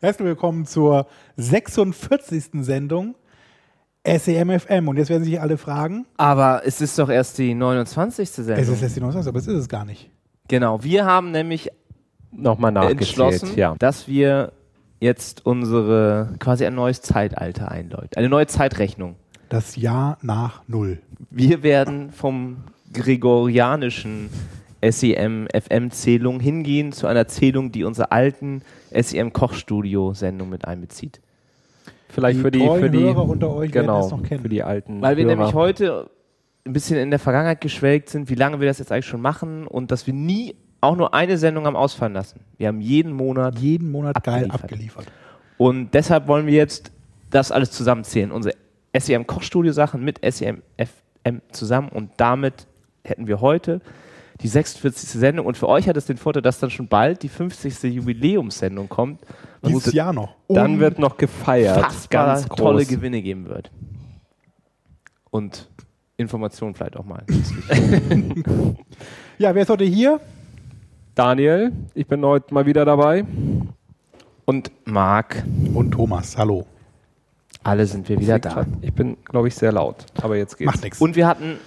Herzlich willkommen zur 46. Sendung SEMFM. Und jetzt werden sich alle fragen, Aber es ist doch erst die 29. Sendung. es ist jetzt die 29, aber es ist es gar nicht. genau, wir haben nämlich nochmal nachgezählt. entschlossen, Ja. dass wir jetzt unsere quasi ein neues Zeitalter einläuten. Eine neue Zeitrechnung. Das Jahr nach Null. Wir werden vom gregorianischen SEM-FM-Zählung hingehen zu einer Zählung, die unsere alten SEM-Kochstudio-Sendung mit einbezieht. Vielleicht Die für die, für die, Hörer unter euch genau, es noch kennen. für die alten Weil wir Hörer. nämlich heute ein bisschen in der Vergangenheit geschwelgt sind, wie lange wir das jetzt eigentlich schon machen und dass wir nie auch nur eine Sendung haben ausfallen lassen. Wir haben jeden Monat Jeden Monat geil Abgeliefert. abgeliefert. Und deshalb wollen wir jetzt das alles zusammenzählen. Unsere SEM Kochstudio Sachen mit SEM FM zusammen und damit hätten wir heute die 46. Sendung und für euch hat es den Vorteil, dass dann schon bald die 50. Jubiläumssendung kommt, Dieses es Jahr noch. Dann wird noch gefeiert. ganz groß. tolle Gewinne geben wird. Und Informationen vielleicht auch mal. Ja, wer ist heute hier? Daniel, ich bin heute mal wieder dabei. Und Marc, Und Thomas, hallo. alle sind wir wieder da. Ich bin, glaube ich, sehr laut. Aber jetzt geht's. Macht nichts. Und wir hatten,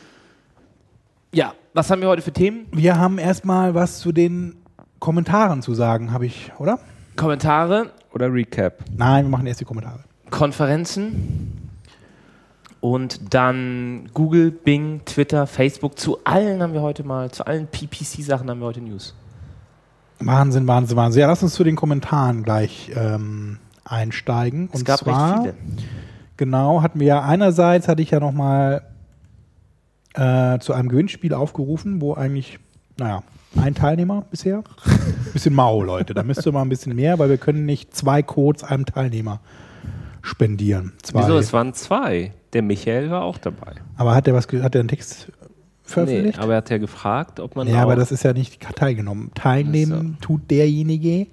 ja, was haben wir heute für Themen? Wir haben erstmal was zu den Kommentaren zu sagen, habe ich, oder? Kommentare, Oder Recap. Nein, wir machen erst die Kommentare. Konferenzen und dann Google, Bing, Twitter, Facebook. Zu allen haben wir heute mal, zu allen PPC-Sachen haben wir heute News. Wahnsinn, Wahnsinn, Wahnsinn. Ja, lass uns zu den Kommentaren gleich ähm, einsteigen. Es Und gab zwar, recht viele. Genau, hatten wir ja einerseits, hatte ich ja nochmal äh, zu einem Gewinnspiel aufgerufen, wo eigentlich, naja, ein Teilnehmer bisher. Bisschen mau, Leute. Da müsste mal ein bisschen mehr, weil wir können nicht zwei Codes einem Teilnehmer spendieren. Zwei. Wieso? Es waren zwei. Der Michael war auch dabei. aber hat der was, hat der einen Text veröffentlicht? aber er hat ja gefragt, ob man ja, auch aber das ist ja nicht teilgenommen. Teilnehmen tut derjenige,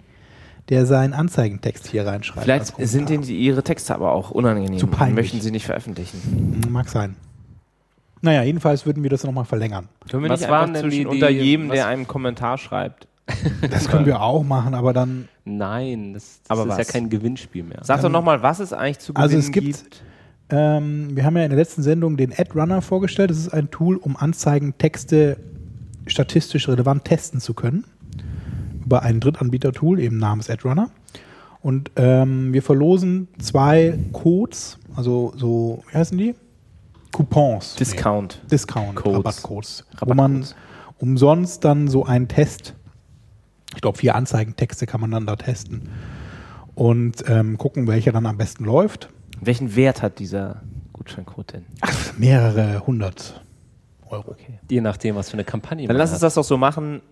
der seinen Anzeigentext hier reinschreibt. Vielleicht sind die, ihre Texte aber auch unangenehm Zu und peinlich. möchten sie nicht veröffentlichen. Mag sein. Naja, jedenfalls würden wir das nochmal verlängern. Können wir Was nicht waren denn die- zwischen unter jedem, was- der einen Kommentar schreibt? Das können wir auch machen, aber dann. Nein, das, das Aber ist was? ja kein Gewinnspiel mehr. Sag doch nochmal, was es eigentlich zu Also gewinnen es gibt- Ähm, wir haben ja in der letzten Sendung den AdRunner vorgestellt. Das ist ein Tool, um Anzeigentexte statistisch relevant testen zu können. Über ein Drittanbieter-Tool, eben namens AdRunner. Und ähm, wir verlosen zwei Codes, also so, wie heißen die? Coupons. Discount. Nee, Discount, Codes. Rabattcodes. Wo man Rabattcodes. umsonst dann so einen Test, ich glaube vier Anzeigentexte kann man dann da testen. Und ähm, gucken, welcher dann am besten läuft. Welchen Wert hat dieser Gutscheincode denn? Ach, mehrere hundert Euro. Je nachdem, was für eine Kampagne Dann man lass uns das doch so machen.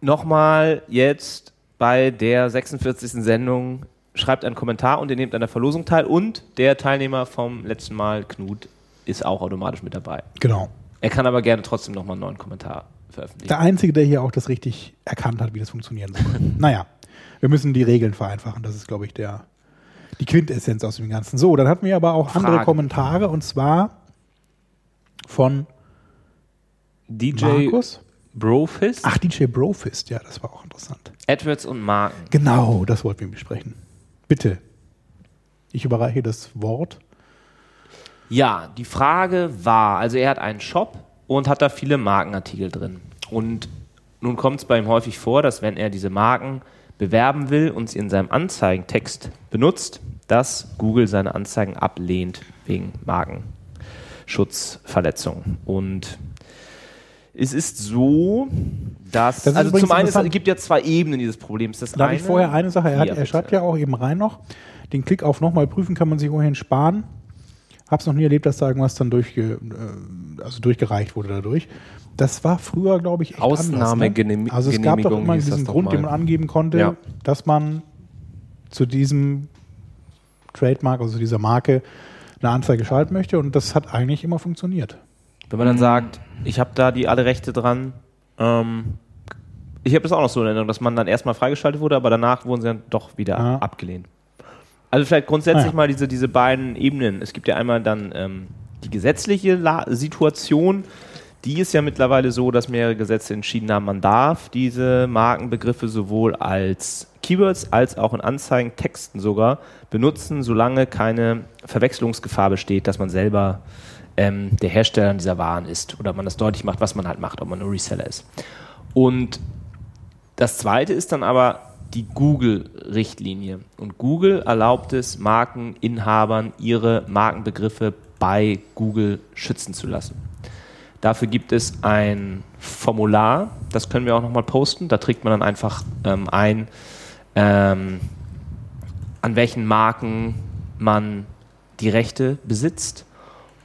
Nochmal jetzt bei der 46. Sendung schreibt einen Kommentar und ihr nehmt an der Verlosung teil und der Teilnehmer vom letzten Mal, Knut, ist auch automatisch mit dabei. Genau. Er kann aber gerne trotzdem nochmal einen neuen Kommentar veröffentlichen. Der Einzige, der hier auch das richtig erkannt hat, wie das funktionieren soll. naja, wir müssen die Regeln vereinfachen. Das ist, glaube ich, der, die Quintessenz aus dem Ganzen. So, dann hatten wir aber auch andere Fragen. Kommentare und zwar von DJ Markus. Brofist. Ach, DJ Brofist, ja, das war auch interessant. AdWords und Marken. Genau, das wollten wir besprechen. Bitte. Ich überreiche das Wort. Ja, die Frage war, also er hat einen Shop und hat da viele Markenartikel drin. Und nun kommt es bei ihm häufig vor, dass wenn er diese Marken bewerben will und sie in seinem Anzeigentext benutzt, dass Google seine Anzeigen ablehnt wegen Markenschutzverletzungen. Und es ist so, dass, Das also zum einen, es gibt ja zwei Ebenen dieses Problems. Das Darf eine, ich vorher eine Sache? Er, hat, er schreibt ja auch eben rein noch, den Klick auf nochmal prüfen kann man sich ohnehin sparen. Hab's noch nie erlebt, dass da irgendwas dann durchge, äh, also durchgereicht wurde dadurch. Das war früher, glaube ich, echt anders, ne? Also es gab doch immer diesen Grund, mal. den man angeben konnte, Ja. dass man zu diesem Trademark, also dieser Marke, eine Anzeige schalten möchte. Und das hat eigentlich immer funktioniert. Wenn man dann sagt, ich habe da die alle Rechte dran, ähm, ich habe das auch noch so in Erinnerung, dass man dann erstmal freigeschaltet wurde, aber danach wurden sie dann doch wieder Ja. abgelehnt. Also vielleicht grundsätzlich Ah, ja. mal diese, diese beiden Ebenen. Es gibt ja einmal dann ähm, die gesetzliche La Situation, die ist ja mittlerweile so, dass mehrere Gesetze entschieden haben, man darf diese Markenbegriffe sowohl als Keywords als auch in Anzeigentexten sogar benutzen, solange keine Verwechslungsgefahr besteht, dass man selber ähm, der Hersteller dieser Waren ist oder man das deutlich macht, was man halt macht, ob man ein Reseller ist. Und das zweite ist dann aber die Google-Richtlinie. Und Google erlaubt es Markeninhabern, ihre Markenbegriffe bei Google schützen zu lassen. Dafür gibt es ein Formular, das können wir auch nochmal posten. Da trägt man dann einfach ähm, ein, ähm, an welchen Marken man die Rechte besitzt.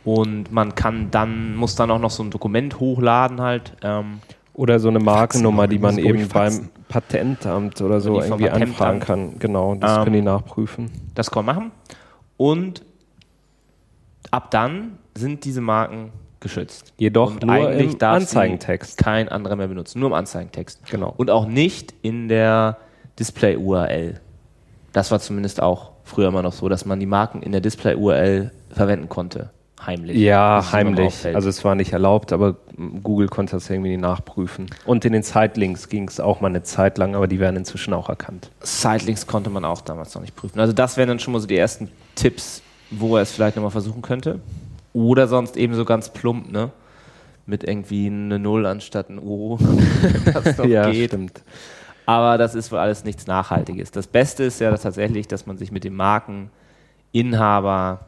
Und man kann dann, muss dann auch noch so ein Dokument hochladen halt. Ähm, Oder so eine Markennummer, die man eben beim. Patentamt oder so Oder irgendwie anfragen Patentamt. kann. Genau, das Ähm, können die nachprüfen. Das kann man machen. Und ab dann sind diese Marken geschützt. Jedoch Und nur eigentlich im Anzeigentext. Kein anderer mehr benutzen, nur im Anzeigentext. Genau. Und auch nicht in der Display-URL. Das war zumindest auch früher immer noch so, dass man die Marken in der Display-URL verwenden konnte. Heimlich. Ja, heimlich. Also es war nicht erlaubt, aber Google konnte das irgendwie nachprüfen. Und in den Zeitlinks ging es auch mal eine Zeit lang, aber die werden inzwischen auch erkannt. Sidelinks konnte man auch damals noch nicht prüfen. Also das wären dann schon mal so die ersten Tipps, wo er es vielleicht nochmal versuchen könnte. Oder sonst eben so ganz plump, ne? Mit irgendwie eine Null anstatt ein O. das noch ja, geht. stimmt. Aber das ist wohl alles nichts Nachhaltiges. Das Beste ist ja dass tatsächlich, dass man sich mit dem Markeninhaber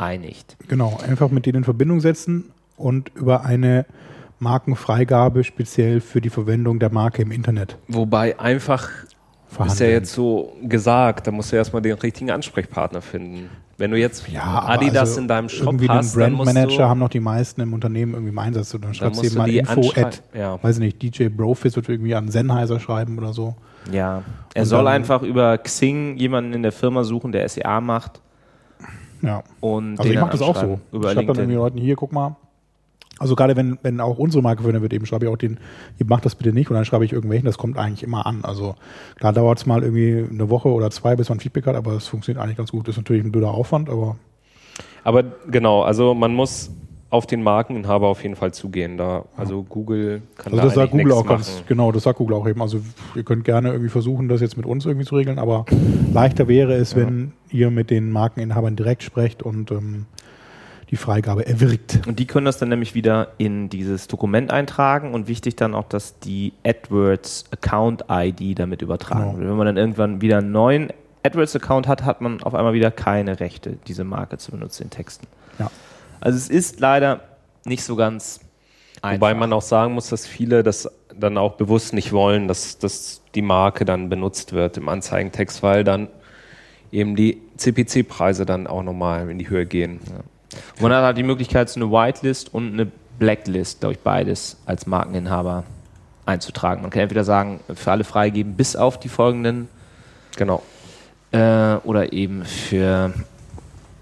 einigt. Genau, einfach mit denen in Verbindung setzen und über eine Markenfreigabe speziell für die Verwendung der Marke im Internet Wobei einfach ist ja jetzt so gesagt, da musst du erstmal den richtigen Ansprechpartner finden. Wenn du jetzt ja, Adidas also in deinem Shop irgendwie hast, dann musst Brandmanager haben noch die meisten im Unternehmen irgendwie im Einsatz. Und dann schreibst eben du mal Info at, ja. weiß ich nicht, DJ Brofist wird irgendwie an Sennheiser schreiben oder so. Ja. Er Und soll dann- einfach über Xing jemanden in der Firma suchen, der SEA macht. Ja. Und Also den ich mache das auch so. Ich schreibe dann irgendwie LinkedIn. Leuten hier, guck mal. Also gerade wenn, wenn auch unsere Marke verwendet wird, eben schreibe ich auch den, ihr macht das bitte nicht und dann schreibe ich irgendwelchen, das kommt eigentlich immer an. Also klar dauert es mal irgendwie eine Woche oder zwei, bis man Feedback hat, aber es funktioniert eigentlich ganz gut. Das ist natürlich ein blöder Aufwand, aber Aber genau, also man muss auf den Markeninhaber auf jeden Fall zugehen. Da, also Google kann also da das sagt Google auch ganz, machen. genau, das sagt Google auch eben. Also ihr könnt gerne irgendwie versuchen, das jetzt mit uns irgendwie zu regeln, aber leichter wäre es, wenn ihr mit den Markeninhabern direkt sprecht und ähm, die Freigabe erwirkt. Und die können das dann nämlich wieder in dieses Dokument eintragen und wichtig dann auch, dass die AdWords Account ID damit übertragen Genau. wird. Wenn man dann irgendwann wieder einen neuen AdWords Account hat, hat man auf einmal wieder keine Rechte, diese Marke zu benutzen in Texten. Ja. Also es ist leider nicht so ganz einfach. Wobei man auch sagen muss, dass viele das dann auch bewusst nicht wollen, dass, dass die Marke dann benutzt wird im Anzeigentext, weil dann eben die CPC-Preise dann auch nochmal in die Höhe gehen. Und man hat halt die Möglichkeit, so eine Whitelist und eine Blacklist, glaube ich, beides als Markeninhaber einzutragen. Man kann entweder sagen, für alle freigeben, bis auf die folgenden Genau. äh, oder eben für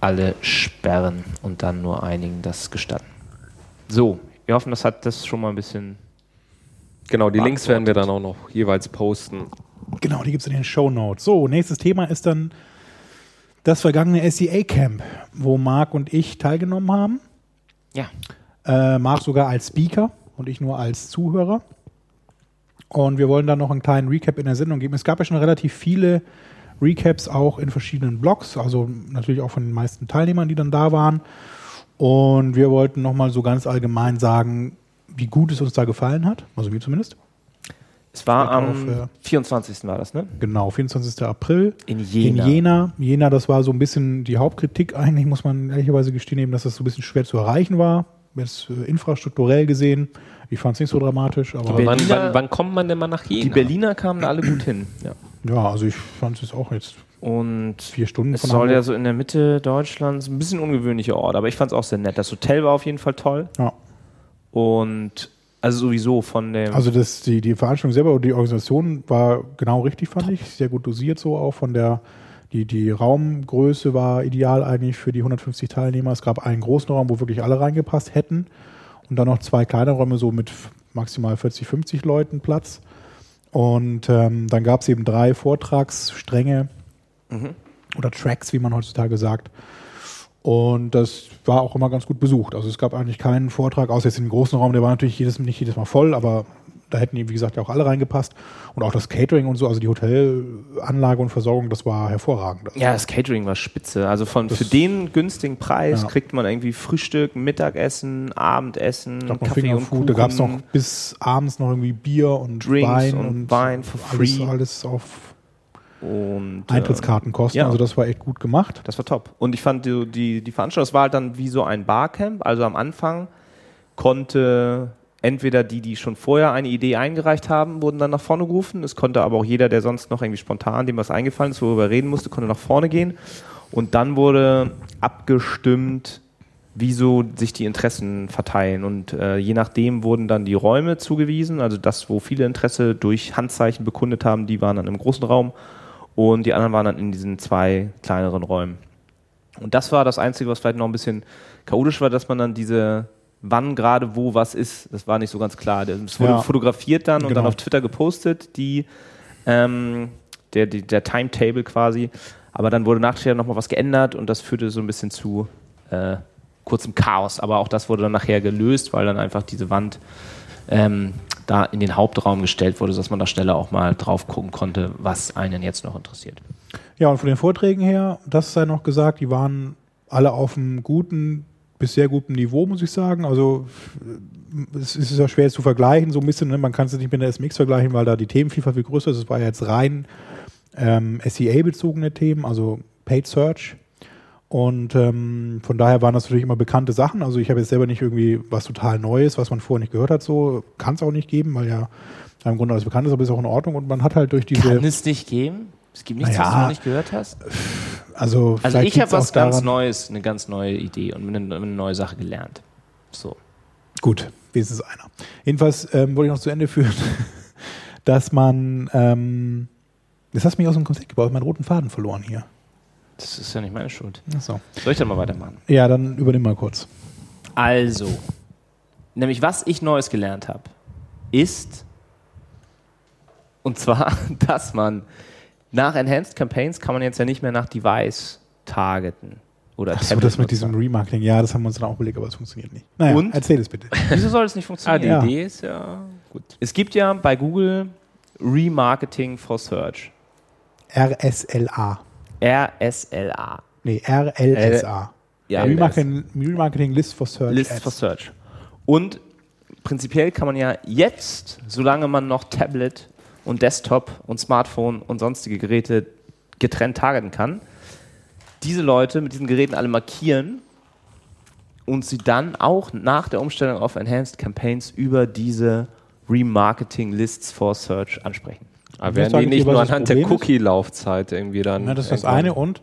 alle sperren und dann nur einigen das gestatten. So, wir hoffen, das hat das schon mal ein bisschen. Genau, die Links werden wir dann auch noch jeweils posten. Genau, die gibt es in den Show Notes. So, nächstes Thema ist dann das vergangene SEA Camp, wo Marc und ich teilgenommen haben. Ja. Äh, Marc sogar als Speaker und ich nur als Zuhörer. Und wir wollen dann noch einen kleinen Recap in der Sendung geben. Es gab ja schon relativ viele Recaps auch in verschiedenen Blogs, also natürlich auch von den meisten Teilnehmern, die dann da waren. Und wir wollten nochmal so ganz allgemein sagen, wie gut es uns da gefallen hat, also mir zumindest. Es war am auf, äh, 24. war das, ne? Genau, 24. April. In Jena. In Jena. Jena, das war so ein bisschen die Hauptkritik eigentlich, muss man ehrlicherweise gestehen, eben, dass das so ein bisschen schwer zu erreichen war. Jetzt äh, infrastrukturell gesehen. Ich fand es nicht so dramatisch, aber Aber wann, Berliner- wann, wann kommt man denn mal nach Jena? Die Berliner kamen da alle gut hin. Ja. ja, also ich fand es auch jetzt Und vier Stunden es von soll ja Hamburg. so in der Mitte Deutschlands ein bisschen ungewöhnlicher Ort, aber ich fand es auch sehr nett. Das Hotel war auf jeden Fall toll. Ja, Und Also sowieso von dem. Also das, die, die Veranstaltung selber und die Organisation war genau richtig, fand ich. Sehr gut dosiert so auch von der, die, die Raumgröße war ideal eigentlich für die 150 Teilnehmer. Es gab einen großen Raum, wo wirklich alle reingepasst hätten und dann noch zwei kleine Räume so mit maximal 40, 50 Leuten Platz. Und ähm, dann gab es eben drei Vortragsstränge oder Tracks, wie man heutzutage sagt. Und das war auch immer ganz gut besucht. Also es gab eigentlich keinen Vortrag, außer jetzt im großen Raum, der war natürlich jedes, nicht jedes Mal voll, aber da hätten, wie gesagt, ja auch alle reingepasst. Und auch das Catering und so, also die Hotelanlage und Versorgung, das war hervorragend. Also ja, das Catering war spitze. Also von, Das- für den günstigen Preis Ja. kriegt man irgendwie Frühstück, Mittagessen, Abendessen, noch Kaffee und Fingerfood, Kuchen. da gab es noch bis abends noch irgendwie Bier und Drinks Wein und und, Wein for alles, free. alles auf und, äh, Eintrittskartenkosten. ja. Also das war echt gut gemacht. Das war top. Und ich fand die, die, die Veranstaltung, das war halt dann wie so ein Barcamp. Also am Anfang konnte entweder die, die schon vorher eine Idee eingereicht haben, wurden dann nach vorne gerufen. Es konnte aber auch jeder, der sonst noch irgendwie spontan dem was eingefallen ist, worüber er reden musste, konnte nach vorne gehen. Und dann wurde abgestimmt, wie so sich die Interessen verteilen. Und äh, je nachdem wurden dann die Räume zugewiesen. Also das, wo viele Interesse durch Handzeichen bekundet haben, die waren dann im großen Raum. Und die anderen waren dann in diesen zwei kleineren Räumen. Und das war das Einzige, was vielleicht noch ein bisschen chaotisch war, dass man dann diese, wann gerade wo was ist, das war nicht so ganz klar. Es wurde Ja. fotografiert dann und Genau. dann auf Twitter gepostet, die, ähm, der, die, der Timetable quasi. Aber dann wurde nachher nochmal was geändert und das führte so ein bisschen zu äh, kurzem Chaos. Aber auch das wurde dann nachher gelöst, weil dann einfach diese Wand ähm, da in den Hauptraum gestellt wurde, dass man da schneller auch mal drauf gucken konnte, was einen jetzt noch interessiert. Ja, und von den Vorträgen her, das sei noch gesagt, die waren alle auf einem guten bis sehr guten Niveau, muss ich sagen. Also es ist ja schwer zu vergleichen, so ein bisschen. Ne? Man kann es nicht mit der SMX vergleichen, weil da die Themenvielfalt viel größer ist. Es war ja jetzt rein ähm, SEA-bezogene Themen, also Paid Search. Und ähm, von daher waren das natürlich immer bekannte Sachen. Also ich habe jetzt selber nicht irgendwie was total Neues, was man vorher nicht gehört hat. So kann es auch nicht geben, weil ja im Grunde alles bekannt ist, aber ist auch in Ordnung. Und man hat halt durch diese, Kann es nicht geben? Es gibt nichts, was Naja. du noch nicht gehört hast? also Also ich habe was ganz daran- Neues, eine ganz neue Idee und eine, eine neue Sache gelernt. So. Gut, wenigstens einer. Jedenfalls ähm, wollte ich noch zu Ende führen, dass man, ähm, das hast du mich aus dem Konzept gebaut, meinen roten Faden verloren hier. Das ist ja nicht meine Schuld. Achso. Soll ich dann mal weitermachen? Ja, dann übernimm mal kurz. Also, nämlich was ich Neues gelernt habe, ist, und zwar, dass man nach Enhanced Campaigns kann man jetzt ja nicht mehr nach Device targeten. Oder Achso, das mit diesem Remarketing, ja, das haben wir uns dann auch überlegt, aber es funktioniert nicht. Naja, Und? erzähl es bitte. Wieso soll es nicht Ah, funktionieren? die Ja. Idee ist ja gut. Es gibt ja bei Google Remarketing for Search. RSLA. RSLA. Nee, RLSA. Ja, Remarketing, Remarketing List for Search. List Ads. for Search. Und prinzipiell kann man ja jetzt, solange man noch Tablet und Desktop und Smartphone und sonstige Geräte getrennt targeten kann, diese Leute mit diesen Geräten alle markieren und sie dann auch nach der Umstellung auf Enhanced Campaigns über diese Remarketing Lists for Search ansprechen. Aber werden die nicht nur das anhand der ist? Cookie-Laufzeit irgendwie dann. Ja, das ist das eine und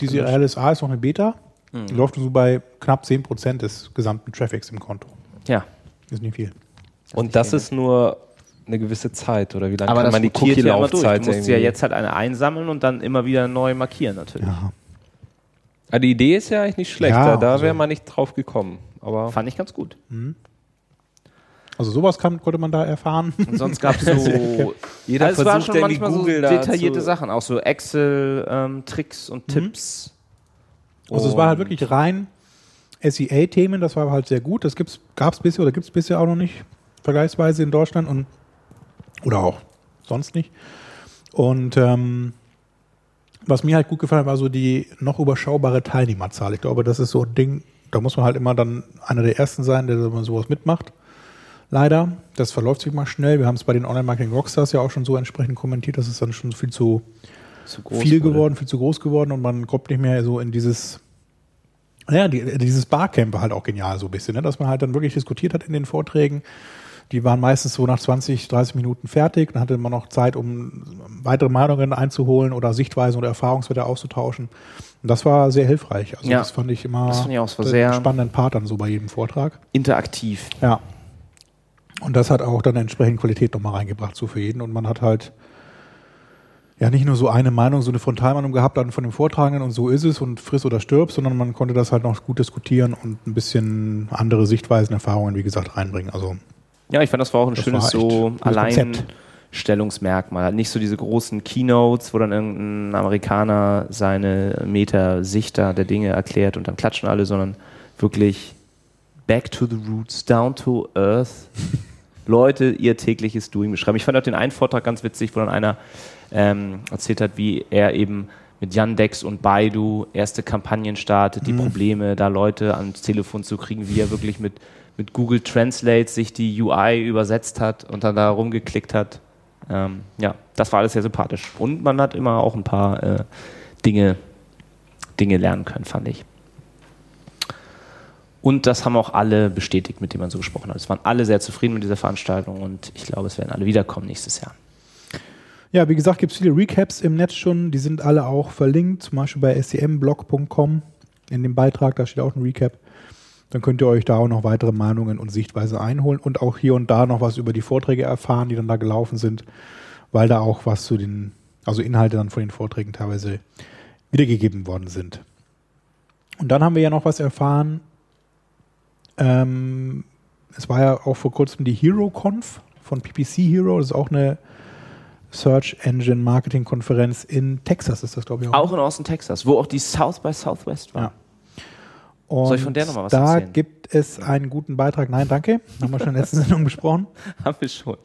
diese RLSA ist noch eine Beta. Mhm. Die läuft so bei knapp 10% des gesamten Traffics im Konto. Ja, Ist nicht viel. Und das ist nur eine gewisse Zeit, oder wie lange aber kann man die rotiert ja. Cookie-Laufzeit Du musst ja jetzt halt eine einsammeln und dann immer wieder neu markieren natürlich. Ja. Ah, die Idee ist ja eigentlich nicht schlecht, Ja, da, da also- wäre man nicht drauf gekommen. Aber Fand ich ganz gut. Also sowas kann, konnte man da erfahren. Und sonst gab es so. Jeder also es waren versucht schon irgendwie manchmal Google so detaillierte Sachen, auch so Excel-Tricks und Tipps. Also es war halt Und- wirklich rein SEA-Themen, das war halt sehr gut. Das gab es bisher oder gibt es bisher auch noch nicht vergleichsweise in Deutschland und oder auch sonst nicht. Und ähm, was mir halt gut gefallen hat, war so die noch überschaubare Teilnehmerzahl. Ich glaube, das ist so ein Ding, da muss man halt immer dann einer der Ersten sein, der so- sowas mitmacht. Leider, das verläuft sich mal schnell. Wir haben es bei den Online-Marketing-Rockstars ja auch schon so entsprechend kommentiert, dass es dann schon viel zu Zu groß viel geworden, viel zu groß geworden und man kommt nicht mehr so in dieses, naja, die, dieses Barcamp war halt auch genial so ein bisschen, ne? dass man halt dann wirklich diskutiert hat in den Vorträgen. Die waren meistens so nach 20, 30 Minuten fertig. Dann hatte man noch Zeit, um weitere Meinungen einzuholen oder Sichtweisen oder Erfahrungswerte auszutauschen. Und das war sehr hilfreich. Also Ja. das fand ich immer Das fand ich auch, einen sehr- spannenden Part dann so bei jedem Vortrag. Interaktiv. Ja. Und das hat auch dann entsprechend Qualität nochmal reingebracht, so für jeden. Und man hat halt ja nicht nur so eine Meinung, so eine Frontalmeinung gehabt dann von dem Vortragenden und so ist es und friss oder stirb, sondern man konnte das halt noch gut diskutieren und ein bisschen andere Sichtweisen, Erfahrungen, wie gesagt, reinbringen. Also Ja, ich fand, das war auch ein Das schönes so. Alleinstellungsmerkmal. Nicht so diese großen Keynotes, wo dann irgendein Amerikaner seine Meter-Sichter der Dinge erklärt und dann klatschen alle, sondern wirklich back to the roots, down to earth. Leute ihr tägliches Doing beschreiben. Ich fand auch den einen Vortrag ganz witzig, wo dann einer ähm, erzählt hat, wie er eben mit Yandex und Baidu erste Kampagnen startet, die Probleme, da Leute ans Telefon zu kriegen, wie er wirklich mit, mit Google Translate sich die UI übersetzt hat und dann da rumgeklickt hat. Ähm, ja, das war alles sehr sympathisch. Und man hat immer auch ein paar äh, Dinge, Dinge lernen können, fand ich. Und das haben auch alle bestätigt, mit denen man so gesprochen hat. Es waren alle sehr zufrieden mit dieser Veranstaltung und ich glaube, es werden alle wiederkommen nächstes Jahr. Ja, wie gesagt, gibt es viele Recaps im Netz schon. Die sind alle auch verlinkt, zum Beispiel bei scmblog.com in dem Beitrag, da steht auch ein Recap. Dann könnt ihr euch da auch noch weitere Meinungen und Sichtweise einholen und auch hier und da noch was über die Vorträge erfahren, die dann da gelaufen sind, weil da auch was zu den, also Inhalte dann von den Vorträgen teilweise wiedergegeben worden sind. Und dann haben wir ja noch was erfahren. Ähm, es war ja auch vor kurzem die HeroConf von PPC Hero. Das ist auch eine Search Engine Marketing Konferenz in Texas, ist das, glaube ich, Auch in Austin, Texas, wo auch die South by Southwest war. Ja. Und Soll ich von der noch mal was da erzählen? gibt es einen guten Beitrag. Nein, danke. Haben wir schon in der letzten Sendung besprochen. Haben wir schon.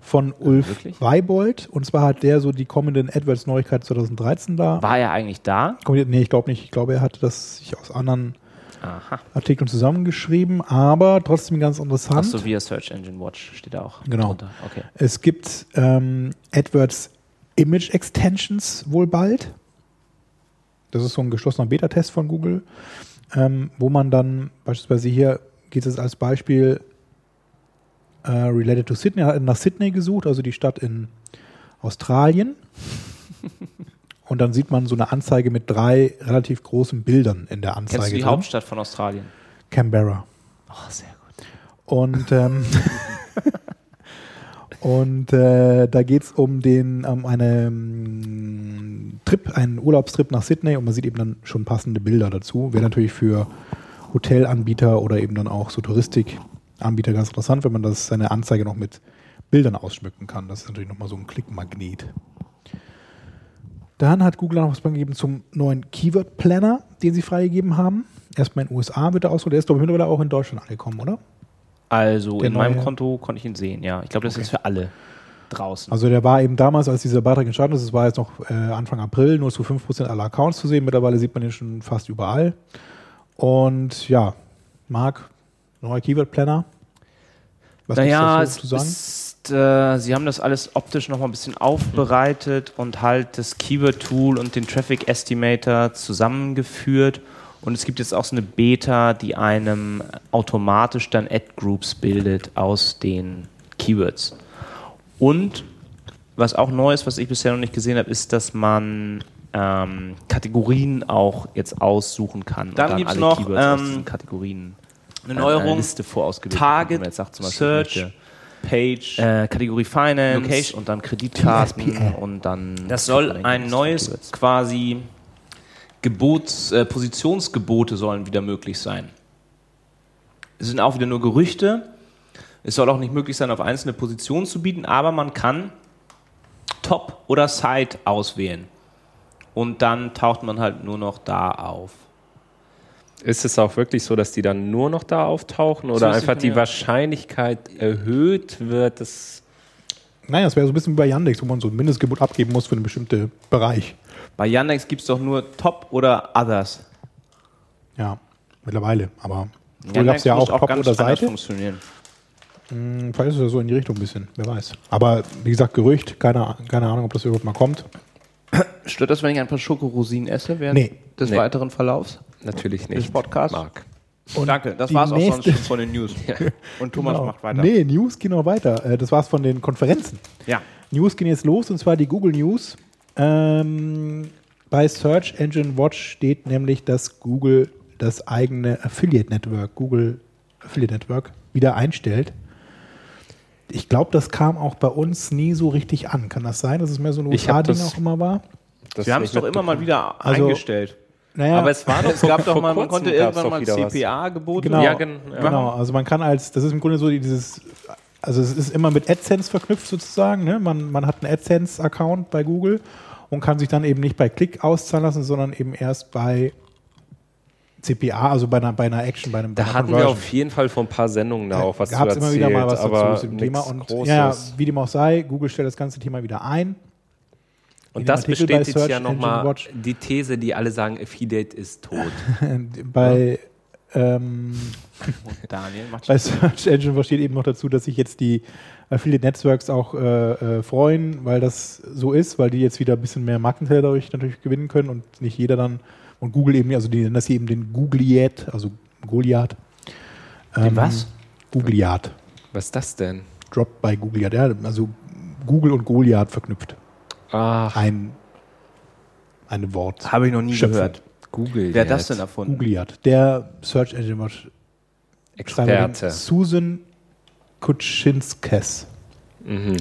Von Ulf wirklich? Weibold. Und zwar hat der so die kommenden AdWords-Neuigkeiten 2013 da. War er eigentlich da? Nee, ich glaube nicht. Ich glaube, er hatte das sich aus anderen Aha. Artikeln zusammengeschrieben, aber trotzdem ganz interessant. Achso, via Search Engine Watch steht da auch Genau. drunter. Okay. Es gibt ähm, AdWords Image Extensions wohl bald. Das ist so ein geschlossener Beta-Test von Google, ähm, wo man dann beispielsweise hier geht es als Beispiel äh, related to Sydney, hat nach Sydney gesucht, also die Stadt in Australien. Und dann sieht man so eine Anzeige mit drei relativ großen Bildern in der Anzeige. Kennst du die drin. Hauptstadt von Australien? Canberra. Oh, sehr gut. Und, ähm, und äh, da geht es um den um einen Trip, einen Urlaubstrip nach Sydney und man sieht eben dann schon passende Bilder dazu. Wäre natürlich für Hotelanbieter oder eben dann auch so Touristikanbieter ganz interessant, wenn man das seine Anzeige noch mit Bildern ausschmücken kann. Das ist natürlich nochmal so ein Klickmagnet. Dann hat Google noch was gegeben zum neuen Keyword Planner, den sie freigegeben haben. Erstmal in den USA wird er ausgerollt. Der ist, glaube ich, mittlerweile auch in Deutschland angekommen, oder? Also Der in meinem neue- Konto konnte ich ihn sehen, ja. Ich glaube, das ist für alle draußen. Also der war eben damals, als dieser Beitrag entstanden ist, es war jetzt noch äh, Anfang April, nur zu 5% aller Accounts zu sehen. Mittlerweile sieht man ihn schon fast überall. Und ja, Marc, neuer Keyword Planner. Was naja, dazu zu sagen? ist, äh, sie haben das alles optisch noch mal ein bisschen aufbereitet und halt das Keyword-Tool und den Traffic Estimator zusammengeführt. Und es gibt jetzt auch so eine Beta, die einem automatisch dann Ad-Groups bildet aus den Keywords. Und was auch neu ist, was ich bisher noch nicht gesehen habe, ist, dass man ähm, Kategorien auch jetzt aussuchen kann. und Dann gibt's alle noch, ähm, Kategorien Eine eine Neuerung. Liste vorausgewählt. Target, jetzt sagt, zum Beispiel, Search, möchte, Page. äh, Kategorie Finance Location. und dann Kreditkarten TSPL. und dann. Das soll ein neues Keywords. quasi Gebots, äh, Positionsgebote sollen wieder möglich sein. Es sind auch wieder nur Gerüchte. Es soll auch nicht möglich sein, auf einzelne Positionen zu bieten, aber man kann Top oder Side auswählen. Und dann taucht man halt nur noch da auf. Ist es auch wirklich so, dass die dann nur noch da auftauchen oder So einfach es die Wahrscheinlichkeit erhöht wird, dass Naja, das wäre so ein bisschen wie bei Yandex, wo man so ein Mindestgebot abgeben muss für einen bestimmten Bereich. Bei Yandex gibt es doch nur Top oder Others. Ja, mittlerweile. Aber früher gab Yandex es ja muss auch Top ganz oder Seite. funktionieren. Hm, Vielleicht ist es ja so in die Richtung ein bisschen, wer weiß. Aber wie gesagt, Gerücht, keine, keine Ahnung, ob das überhaupt mal kommt. Stört das, wenn ich ein paar Schokorosinen esse während Nee. des Nee. weiteren Verlaufs? natürlich nicht. Des Podcasts? Marc. Und Danke, das die war's auch sonst schon von den News. Und Thomas Genau. macht weiter. Nee, News gehen noch weiter. Äh, Das war's von den Konferenzen. Ja. News gehen jetzt los und zwar die Google News. Ähm, bei Search Engine Watch steht nämlich, dass Google das eigene Affiliate Network, Google Affiliate Network, wieder einstellt. Ich glaube, das kam auch bei uns nie so richtig an. Kann das sein, dass es mehr so ein USA-Ding auch immer war? Das Wir haben es doch immer mal wieder Also- eingestellt. Naja, Aber es war doch Es gab doch mal, man konnte irgendwann mal wieder was. CPA-Gebote Genau. Ja, gen- ja. Genau, also man kann als, das ist im Grunde so dieses, also es ist immer mit AdSense verknüpft sozusagen. Ne? Man, man hat einen AdSense-Account bei Google und kann sich dann eben nicht bei Klick auszahlen lassen, sondern eben erst bei CPA, also bei einer, bei einer Action, bei einem Da hatten wir auf jeden Fall vor ein paar Sendungen da auch was Gab es zu immer erzählt, wieder mal was aber dazu zu dem Thema. Und Großes. ja, wie dem auch sei, Google stellt das ganze Thema wieder ein. Und das Artikel bestätigt ja Search Engine nochmal die These, die alle sagen, Affiliate ist tot. bei, ähm, Daniel, macht bei Search Engine Watch steht eben noch dazu, dass sich jetzt die Affiliate Networks auch äh, äh, freuen, weil das so ist, weil die jetzt wieder ein bisschen mehr Marktanteile dadurch natürlich gewinnen können und nicht jeder dann und Google eben, also die nennen das hier eben den Googliad, also Goliath. Ähm, was? Googliad. Was ist das denn? Drop bei Googliad. Ja, also Google und Goliath verknüpft. Ach, Ein eine Wort. Habe ich noch nie Schöpfung. gehört. Google. Wer hat das denn erfunden? Googliad. Der Search Engine Watch Experte. Susan Kutschinskes.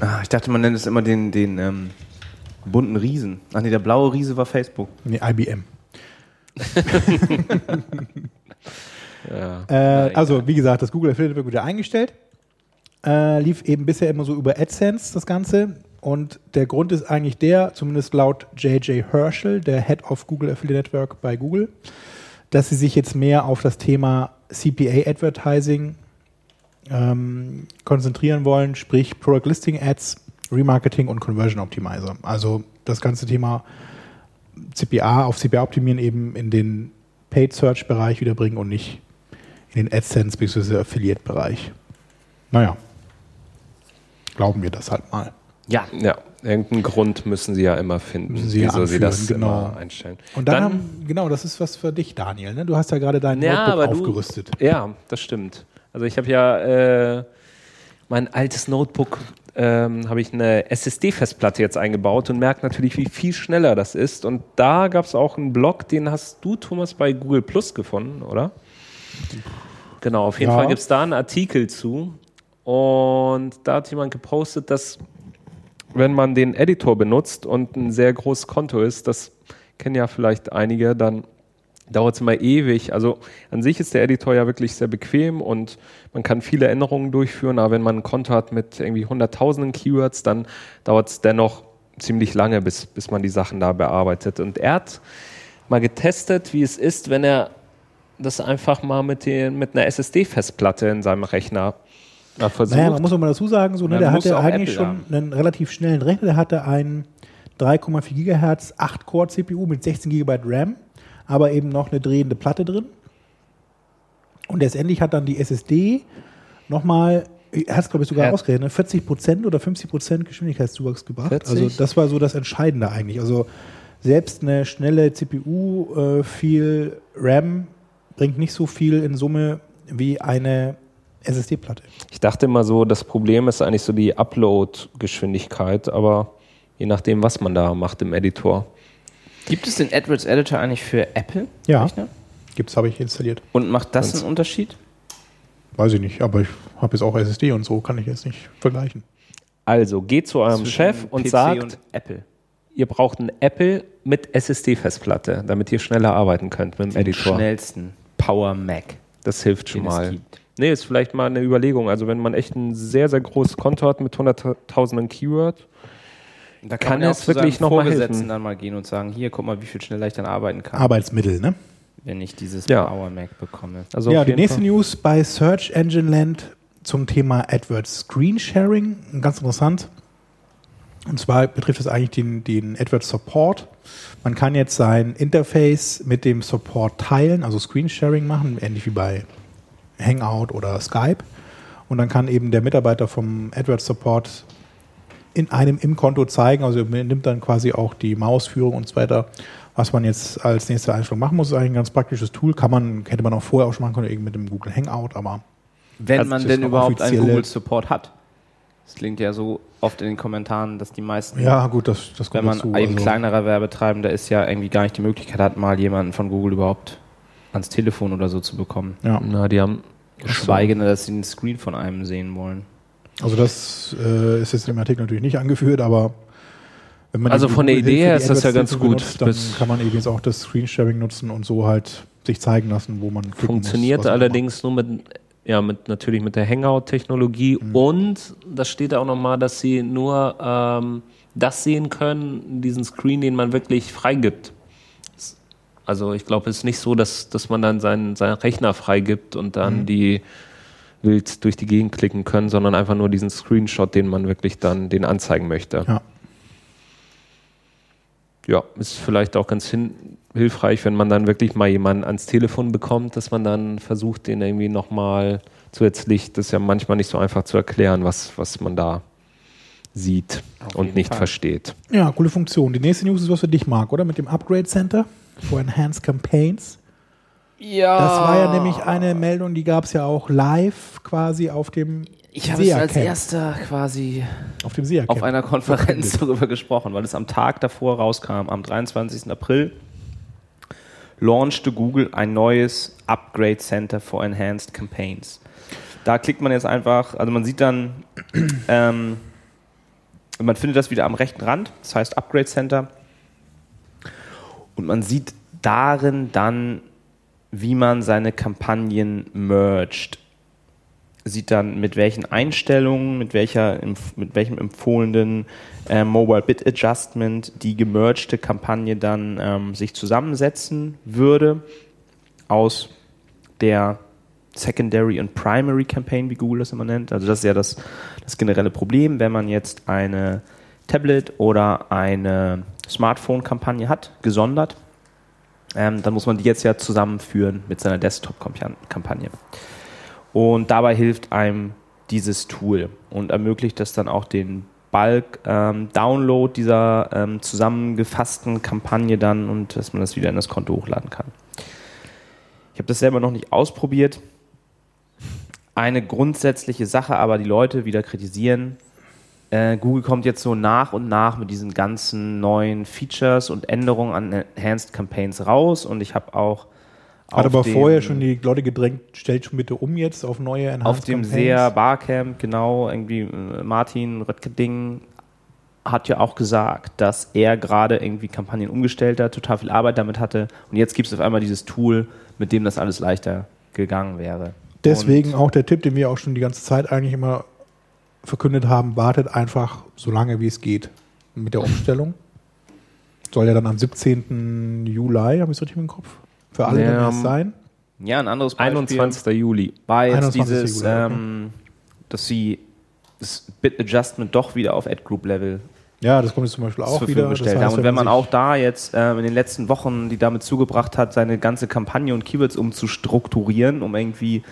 Ah, ich dachte, man nennt es immer den, den ähm, bunten Riesen. Ach nee, der blaue Riese war Facebook. Nee, IBM. Ja. Äh, also, wie gesagt, das Google Affiliate wird wieder eingestellt. Äh, lief eben bisher immer so über AdSense das Ganze. Und der Grund ist eigentlich der, zumindest laut JJ Herschel, der Head of Google Affiliate Network bei Google, dass sie sich jetzt mehr auf das Thema CPA Advertising ähm, konzentrieren wollen, sprich Product Listing Ads, Remarketing und Conversion Optimizer. Also das ganze Thema CPA auf CPA optimieren eben in den Paid Search Bereich wiederbringen und nicht in den AdSense bzw. Affiliate Bereich. Naja, glauben wir das halt mal. Ja. ja, irgendeinen Grund müssen sie ja immer finden, Müssen sie ja wieso sie das genau. immer einstellen. Und dann, Dann- haben, genau, das ist was für dich, Daniel. Ne? Du hast ja gerade dein Ja, Notebook aber du- aufgerüstet. Ja, das stimmt. Also ich habe ja äh, mein altes Notebook, ähm, habe ich eine SSD-Festplatte jetzt eingebaut und merke natürlich, wie viel schneller das ist. Und da gab es auch einen Blog, den hast du, Thomas, bei Google Plus gefunden, oder? Genau, auf jeden Ja. Fall gibt es da einen Artikel zu. Und da hat jemand gepostet, dass wenn man den Editor benutzt und ein sehr großes Konto ist, das kennen ja vielleicht einige, dann dauert es immer ewig. Also an sich ist der Editor ja wirklich sehr bequem und man kann viele Änderungen durchführen, aber wenn man ein Konto hat mit irgendwie hunderttausenden Keywords, dann dauert es dennoch ziemlich lange, bis, bis man die Sachen da bearbeitet. Und er hat mal getestet, wie es ist, wenn er das einfach mal mit, den, mit einer SSD-Festplatte in seinem Rechner mal versucht. Naja, man muss auch mal dazu sagen, so, ne, der hatte eigentlich Apple schon einen relativ schnellen Rechner. Der hatte einen 3,4 Gigahertz 8-Core-CPU mit 16 GB RAM, aber eben noch eine drehende Platte drin. Und letztendlich hat dann die SSD nochmal, es glaube ich sogar Ja. ausgerechnet, ne, 40 Prozent oder 50 Prozent Geschwindigkeitszuwachs gebracht. 40? Also das war so das Entscheidende eigentlich. Also selbst eine schnelle CPU, äh, viel RAM bringt nicht so viel in Summe wie eine SSD-Platte. Ich dachte immer so, das Problem ist eigentlich so die Upload-Geschwindigkeit, aber je nachdem, was man da macht im Editor. Gibt es den AdWords Editor eigentlich für Apple? Ja. Rechner? Gibt's, habe ich installiert. Und macht das einen Unterschied? Weiß ich nicht, aber ich habe jetzt auch SSD und so, kann ich jetzt nicht vergleichen. Also geht zu eurem Zwischen Chef und PC sagt, und Apple. ihr braucht ein Apple mit SSD-Festplatte, damit ihr schneller arbeiten könnt mit dem Den Editor. schnellsten Power Mac, Das hilft schon den es mal. gibt. Nee, ist vielleicht mal eine Überlegung. Also wenn man echt ein sehr, sehr großes Konto hat mit hunderttausenden Keyword, Da Kann man ja es wirklich seinem noch mal Vorgesetzten helfen? dann mal gehen und sagen, hier, guck mal, wie viel schneller ich dann arbeiten kann, Arbeitsmittel, ne? wenn ich dieses Ja. Power Mac bekomme. also ja, die nächste Fall. News bei Search Engine Land zum Thema AdWords Screen Sharing. Ganz interessant. Und zwar betrifft es eigentlich den, den AdWords Support. Man kann jetzt sein Interface mit dem Support teilen, also Screen Sharing machen, ähnlich wie bei Hangout oder Skype. Und dann kann eben der Mitarbeiter vom AdWords Support in einem im Konto zeigen, also nimmt dann quasi auch die Mausführung und so weiter, was man jetzt als nächste Einstellung machen muss. Ist eigentlich ein ganz praktisches Tool. Kann man, hätte man auch vorher auch schon machen können, irgendwie mit dem Google Hangout, aber Wenn Also man denn überhaupt einen Google Support hat. Das klingt ja so oft in den Kommentaren, dass die meisten, ja, gut, das, das wenn kommt man dazu. eben also- kleinerer Werbetreibender ist, ja irgendwie gar nicht die Möglichkeit hat, mal jemanden von Google überhaupt ans Telefon oder so zu bekommen. Ja. Na, die haben Geschweige denn, dass sie einen Screen von einem sehen wollen. Also das äh, ist jetzt im Artikel natürlich nicht angeführt, aber wenn man Also von der Idee her ist das ja ganz gut. benutzt, dann kann man eben jetzt auch das Screensharing nutzen und so halt sich zeigen lassen, wo man klicken Funktioniert muss, allerdings nur mit, ja, mit natürlich mit der Hangout-Technologie Mhm. und das steht auch nochmal, dass sie nur ähm, das sehen können, diesen Screen, den man wirklich freigibt. Also ich glaube, es ist nicht so, dass, dass man dann seinen, seinen Rechner freigibt und Mhm. dann die wild durch die Gegend klicken können, sondern einfach nur diesen Screenshot, den man wirklich dann den anzeigen möchte. Ja. Ja, ist vielleicht auch ganz hin hilfreich, wenn man dann wirklich mal jemanden ans Telefon bekommt, dass man dann versucht, den irgendwie nochmal zusätzlich, das ist ja manchmal nicht so einfach zu erklären, was, was man da sieht und jeden nicht Fall. versteht. ja, coole Funktion. Die nächste News ist was für dich, Marc, oder? Mit dem Upgrade Center for Enhanced Campaigns. Ja. Das war ja nämlich eine Meldung, die gab es ja auch live quasi auf dem Ich habe es als erster quasi Auf dem auf einer Konferenz darüber gesprochen, weil es am Tag davor rauskam, am 23. April, launchte Google ein neues Upgrade Center for Enhanced Campaigns. Da klickt man jetzt einfach, also man sieht dann, ähm, man findet das wieder am rechten Rand, das heißt Upgrade Center. Und man sieht darin dann, wie man seine Kampagnen merged sieht dann mit welchen Einstellungen, mit, welcher, mit welchem empfohlenen äh, Mobile Bit Adjustment die gemergte Kampagne dann ähm, sich zusammensetzen würde aus der Secondary und Primary Campaign, wie Google das immer nennt. Also das ist ja das, das generelle Problem, wenn man jetzt eine Tablet- oder eine Smartphone-Kampagne hat, gesondert, ähm, dann muss man die jetzt ja zusammenführen mit seiner Desktop-Kampagne. Und dabei hilft einem dieses Tool und ermöglicht das dann auch den Bulk-Download dieser ähm, zusammengefassten Kampagne dann und dass man das wieder in das Konto hochladen kann. Ich habe das selber noch nicht ausprobiert. Eine grundsätzliche Sache, aber die Leute wieder kritisieren. Äh, Google kommt jetzt so nach und nach mit diesen ganzen neuen Features und Änderungen an Enhanced Campaigns raus und ich habe auch Hat aber vorher schon die Leute gedrängt, stellt schon bitte um jetzt auf neue Enhanced auf dem Campaigns. SEA Barcamp, genau, irgendwie äh, Martin Röttgeding hat ja auch gesagt, dass er gerade irgendwie Kampagnen umgestellt hat, total viel Arbeit damit hatte und jetzt gibt es auf einmal dieses Tool, mit dem das alles leichter gegangen wäre. Deswegen Und auch der Tipp, den wir auch schon die ganze Zeit eigentlich immer verkündet haben, wartet einfach so lange wie es geht mit der Umstellung. Soll ja dann am 17. Juli, habe ich es richtig im Kopf, für alle Ja, dann erst sein. ja, ein anderes Beispiel 21. Juli. war jetzt 21. dieses, Juli, okay. ähm, dass sie das Bit Adjustment doch wieder auf Ad Group Level Ja, das kommt jetzt zum Beispiel auch wieder. Das gestellt heißt, haben. Und wenn man auch da jetzt ähm, in den letzten Wochen die damit zugebracht hat, seine ganze Kampagne und Keywords umzustrukturieren, um irgendwie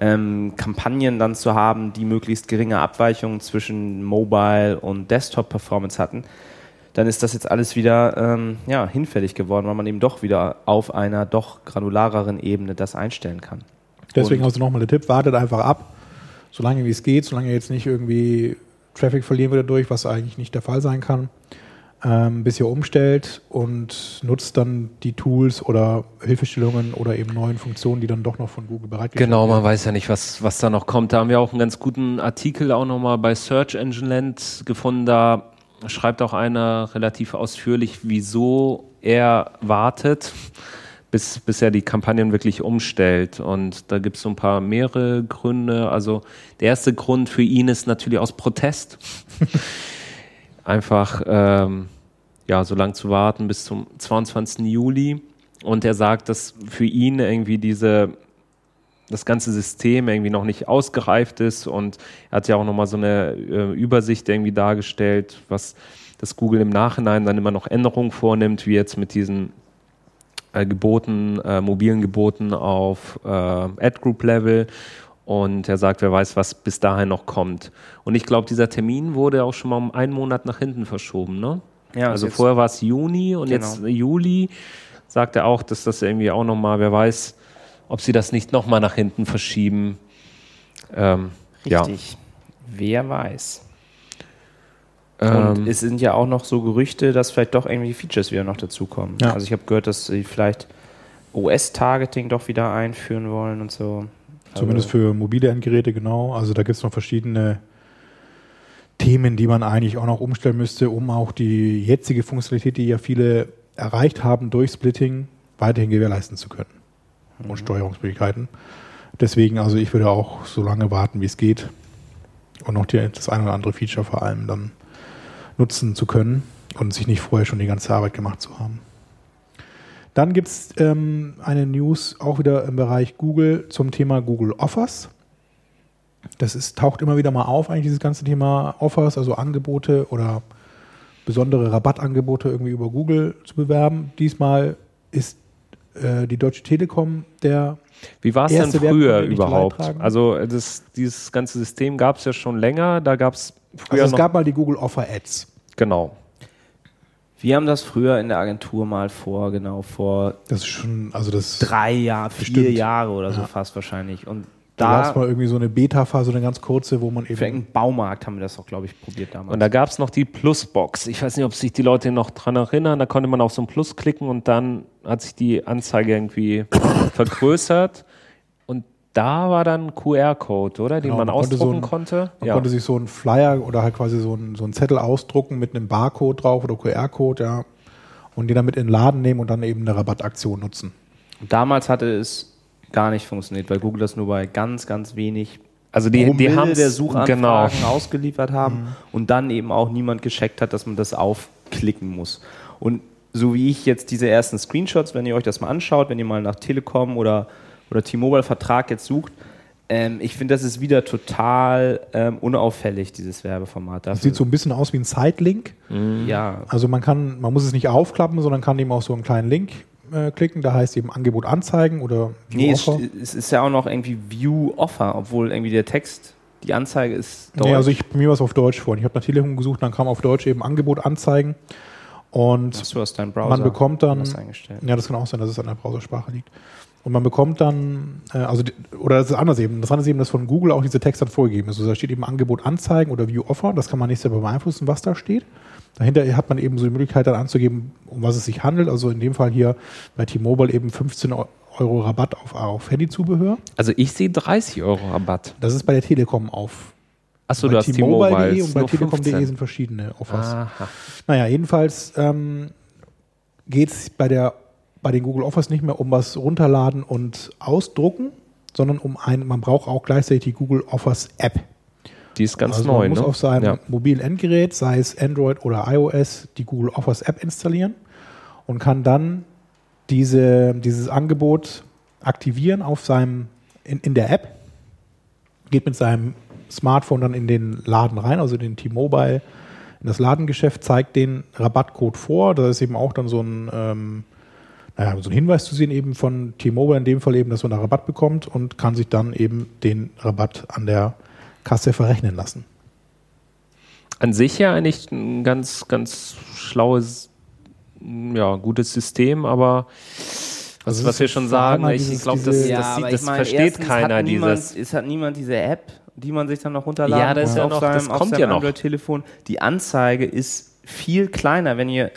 ähm, Kampagnen dann zu haben, die möglichst geringe Abweichungen zwischen Mobile und Desktop-Performance hatten, dann ist das jetzt alles wieder ähm, ja, hinfällig geworden, weil man eben doch wieder auf einer doch granulareren Ebene das einstellen kann. Deswegen Und- also nochmal der Tipp, wartet einfach ab, solange wie es geht, solange jetzt nicht irgendwie Traffic verlieren wieder durch, was eigentlich nicht der Fall sein kann, ähm, bis ihr umstellt und nutzt dann die Tools oder Hilfestellungen oder eben neuen Funktionen, die dann doch noch von Google bereitgestellt Genau, man werden. weiß ja nicht, was, was da noch kommt. Da haben wir auch einen ganz guten Artikel auch nochmal bei Search Engine Land gefunden. Da schreibt auch einer relativ ausführlich, wieso er wartet, bis, bis er die Kampagnen wirklich umstellt. Und da gibt es so ein paar mehrere Gründe. Also der erste Grund für ihn ist natürlich aus Protest. Einfach ähm, ja, so lang zu warten bis zum 22. Juli. Und er sagt, dass für ihn irgendwie diese das ganze System irgendwie noch nicht ausgereift ist und er hat ja auch nochmal so eine äh, Übersicht irgendwie dargestellt, was das Google im Nachhinein dann immer noch Änderungen vornimmt, wie jetzt mit diesen äh, Geboten, äh, mobilen Geboten auf äh, Ad-Group-Level und er sagt, wer weiß, was bis dahin noch kommt. Und ich glaube, dieser Termin wurde auch schon mal um einen Monat nach hinten verschoben, ne? Ja, also jetzt- vorher war es Juni und Genau. jetzt Juli sagt er auch, dass das irgendwie auch nochmal, wer weiß, ob sie das nicht nochmal nach hinten verschieben. Ähm, ja. Richtig. Wer weiß. Ähm, Und es sind ja auch noch so Gerüchte, dass vielleicht doch irgendwie Features wieder noch dazukommen. Ja. Also ich habe gehört, dass sie vielleicht OS-Targeting doch wieder einführen wollen und so. Zumindest für mobile Endgeräte, genau. Also da gibt es noch verschiedene Themen, die man eigentlich auch noch umstellen müsste, um auch die jetzige Funktionalität, die ja viele erreicht haben durch Splitting, weiterhin gewährleisten zu können. Und Steuerungsmöglichkeiten. Deswegen, also ich würde auch so lange warten, wie es geht. Und noch die, das ein oder andere Feature vor allem dann nutzen zu können und sich nicht vorher schon die ganze Arbeit gemacht zu haben. Dann gibt es ähm, eine News auch wieder im Bereich Google zum Thema Google Offers. Das ist, taucht immer wieder mal auf, eigentlich dieses ganze Thema Offers, also Angebote oder besondere Rabattangebote irgendwie über Google zu bewerben. Diesmal ist äh, die Deutsche Telekom der Wie war es denn früher nicht überhaupt? Also das, dieses ganze System gab es ja schon länger. Da gab es früher Also es gab mal die Google Offer Ads. genau. Wir haben das früher in der Agentur mal vor, genau, vor Das ist schon, also das drei Jahren, vier Bestimmt. Jahre oder so Ja. fast wahrscheinlich. Und da da, gab es mal irgendwie so eine Beta-Phase, eine ganz kurze, wo man für eben irgendeinen Baumarkt haben wir das auch, glaube ich, probiert damals. Und da gab es noch die Plusbox. Ich weiß nicht, ob sich die Leute noch dran erinnern. Da konnte man auf so ein Plus klicken und dann hat sich die Anzeige irgendwie vergrößert. Da war dann ein QR-Code, oder? Den Genau, man man konnte so ausdrucken ein- konnte. Man konnte sich so einen Flyer oder halt quasi so einen, so einen Zettel ausdrucken mit einem Barcode drauf oder QR-Code, ja. Und den damit in den Laden nehmen und dann eben eine Rabattaktion nutzen. Und damals hatte es gar nicht funktioniert, weil Google das nur bei ganz, ganz wenig also die, die Promille haben der Suchanfragen genau. ausgeliefert haben und dann eben auch niemand gescheckt hat, dass man das aufklicken muss. Und so wie ich jetzt diese ersten Screenshots, wenn ihr euch das mal anschaut, wenn ihr mal nach Telekom oder, oder T-Mobile Vertrag jetzt sucht, ähm, ich finde, das ist wieder total ähm, unauffällig, dieses Werbeformat. Das sieht so ein bisschen aus wie ein Side-Link. ja, Also man kann, man muss es nicht aufklappen, sondern kann eben auch so einen kleinen Link äh, klicken. Da heißt eben Angebot anzeigen oder View nee, es, Offer. es ist ja auch noch irgendwie View Offer, obwohl irgendwie der Text, die Anzeige ist Nee, also ich, bei mir war es auf Deutsch vorhin. Ich habe nach Telekom gesucht, dann kam auf Deutsch eben Angebot anzeigen. Und Hast du aus deinem Browser man bekommt dann, ja, das kann auch sein, dass es an der Browsersprache liegt. Und man bekommt dann, äh, also, oder das ist anders eben. Das andere ist eben, dass von Google auch diese Text dann vorgegeben ist. Also da steht eben Angebot anzeigen oder View Offer. Das kann man nicht selber beeinflussen, was da steht. Dahinter hat man eben so die Möglichkeit dann anzugeben, um was es sich handelt. Also in dem Fall hier bei T-Mobile eben 15 Euro Rabatt auf, auf Handyzubehör. Also ich sehe 30 Euro Rabatt. Das ist bei der Telekom auf. Achso, du hast T-Mobile.de T-Mobile. und bei Telekom.de sind verschiedene Offers. Aha. Naja, jedenfalls ähm, geht es bei, der- bei den Google Offers nicht mehr um was runterladen und ausdrucken, sondern um ein, man braucht auch gleichzeitig die Google Offers App. Die ist ganz also neu, man muss ne? auf seinem ja. mobilen Endgerät, sei es Android oder iOS, die Google Offers App installieren und kann dann diese, dieses Angebot aktivieren auf seinem, in, in der App, geht mit seinem Smartphone dann in den Laden rein, also den T-Mobile, in das Ladengeschäft, zeigt den Rabattcode vor. Da ist eben auch dann so ein, ähm, naja, so ein Hinweis zu sehen, eben von T-Mobile in dem Fall eben, dass man da Rabatt bekommt und kann sich dann eben den Rabatt an der Kasse verrechnen lassen. An sich ja eigentlich ein ganz, ganz schlaues, ja, gutes System, aber was, Also was wir schon sagen, ich glaube, das, das, Ja, das meine, versteht keiner, hat niemand, dieses. Es hat niemand diese App, die man sich dann noch runterladen Ja, das ist muss ja auf noch- seinem, das auf kommt seinem ja noch. Android-Telefon. Die Anzeige ist viel kleiner, wenn ihr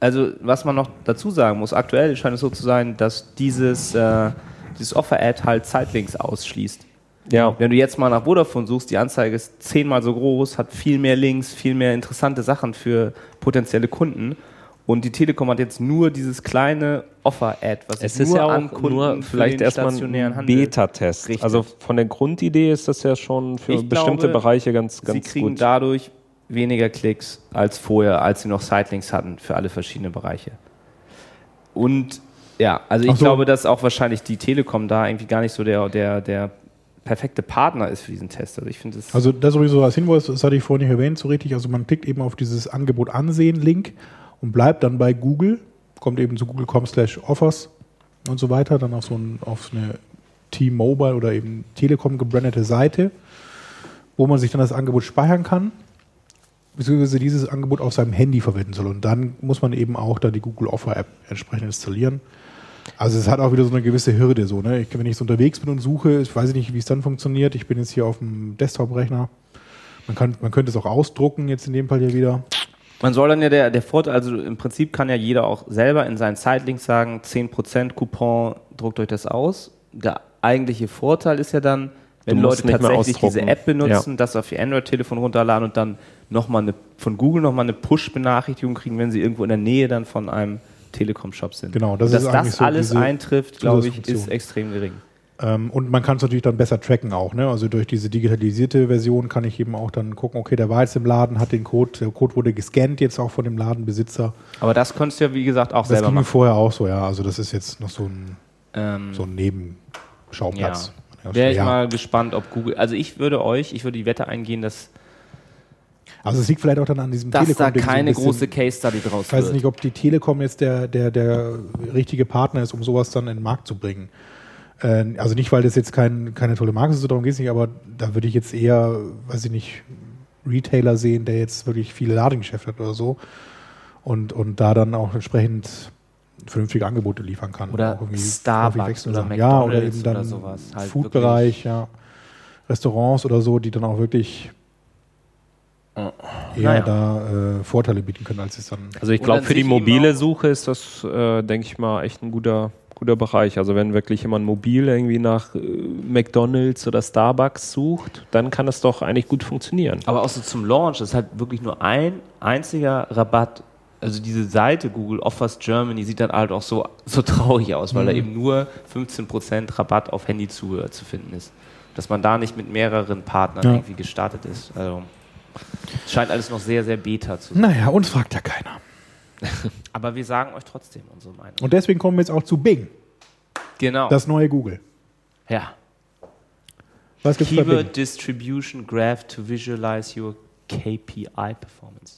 also was man noch dazu sagen muss, aktuell scheint es so zu sein, dass dieses, äh, dieses Offer-Ad halt Zeitlinks ausschließt. Ja, Wenn du jetzt mal nach Vodafone suchst, die Anzeige ist zehnmal so groß, hat viel mehr Links, viel mehr interessante Sachen für potenzielle Kunden. Und die Telekom hat jetzt nur dieses kleine Offer-Ad, was es ist nur ja an auch Kunden nur vielleicht erstmal ein Beta-Test. Also von der Grundidee ist das ja schon für Ich bestimmte glaube, Bereiche ganz, Sie ganz kriegen gut. dadurch weniger Klicks als vorher, als sie noch Sitelinks hatten für alle verschiedenen Bereiche. Und ja, also ich so. glaube, dass auch wahrscheinlich die Telekom da irgendwie gar nicht so der, der, der perfekte Partner ist für diesen Test. Also ich finde es. Also das sowieso als Hinweis, das hatte ich vorhin nicht erwähnt, so richtig. Also man klickt eben auf dieses Angebot ansehen Link und bleibt dann bei Google, kommt eben zu google.com slash offers und so weiter, dann auf so ein, auf eine T-Mobile oder eben Telekom gebrandete Seite, wo man sich dann das Angebot speichern kann, beziehungsweise dieses Angebot auf seinem Handy verwenden soll. Und dann muss man eben auch da die Google Offer App entsprechend installieren. Also es hat auch wieder so eine gewisse Hürde so, ne? Ich, wenn ich so unterwegs bin und suche, ich weiß nicht, wie es dann funktioniert. Ich bin jetzt hier auf dem Desktop-Rechner. Man, kann, man könnte es auch ausdrucken, jetzt in dem Fall hier wieder. Man soll dann ja der, der Vorteil, also im Prinzip kann ja jeder auch selber in seinen Sitelinks sagen, 10% Coupon, druckt euch das aus. Der eigentliche Vorteil ist ja dann, wenn Leute tatsächlich diese. App benutzen, das auf ihr Android-Telefon runterladen und dann nochmal eine, von Google nochmal eine Push-Benachrichtigung kriegen, wenn sie irgendwo in der Nähe dann von einem Telekom-Shop sind. Genau, das und dass ist das so alles eintrifft, glaube ich, ist extrem gering. Ähm, und man kann es natürlich dann besser tracken auch. Ne? Also durch diese digitalisierte Version kann ich eben auch dann gucken, okay, der war jetzt im Laden, hat den Code, der Code wurde gescannt jetzt auch von dem Ladenbesitzer. Aber das konntest du ja, wie gesagt, auch Das selber ging mir machen. vorher auch so, ja. Also das ist jetzt noch so ein, Ähm, so ein Nebenschauplatz. Ja, Wäre ich ja. mal gespannt, ob Google. Also ich würde euch, ich würde die Wette eingehen, dass, Also es liegt vielleicht auch dann an diesem dass da Telekom-Ding so ein keine bisschen. große Case Study draus Ich weiß nicht, ob die Telekom jetzt der, der, der richtige Partner ist, um sowas dann in den Markt zu bringen. Äh, also nicht, weil das jetzt kein, keine tolle Marke ist, so darum geht es nicht, aber da würde ich jetzt eher, weiß ich nicht, Retailer sehen, der jetzt wirklich viele Ladengeschäfte hat oder so und, und da dann auch entsprechend vernünftige Angebote liefern kann. Oder Starbucks oder Sachen. Ja, oder McDonald's eben dann oder sowas. Halt Food-Bereich, ja. Restaurants oder so, die dann auch wirklich eher Naja. da äh, Vorteile bieten können, als es dann Also ich glaube, für die mobile Suche ist das, äh, denke ich mal, echt ein guter, guter Bereich. Also wenn wirklich jemand mobil irgendwie nach äh, McDonalds oder Starbucks sucht, dann kann das doch eigentlich gut funktionieren. Aber auch so zum Launch ist halt wirklich nur ein einziger Rabatt. Also diese Seite Google Offers Germany sieht dann halt auch so, so traurig aus, weil da eben nur 15% Rabatt auf Handyzubehör zu finden ist. Dass man da nicht mit mehreren Partnern Ja. irgendwie gestartet ist. Also es scheint alles noch sehr, sehr beta zu sein. Naja, uns fragt ja keiner. Aber wir sagen euch trotzdem unsere Meinung. Und deswegen kommen wir jetzt auch zu Bing, Genau. das neue Google. ja. Was gibt's? Keyword Distribution Graph to visualize your KPI Performance.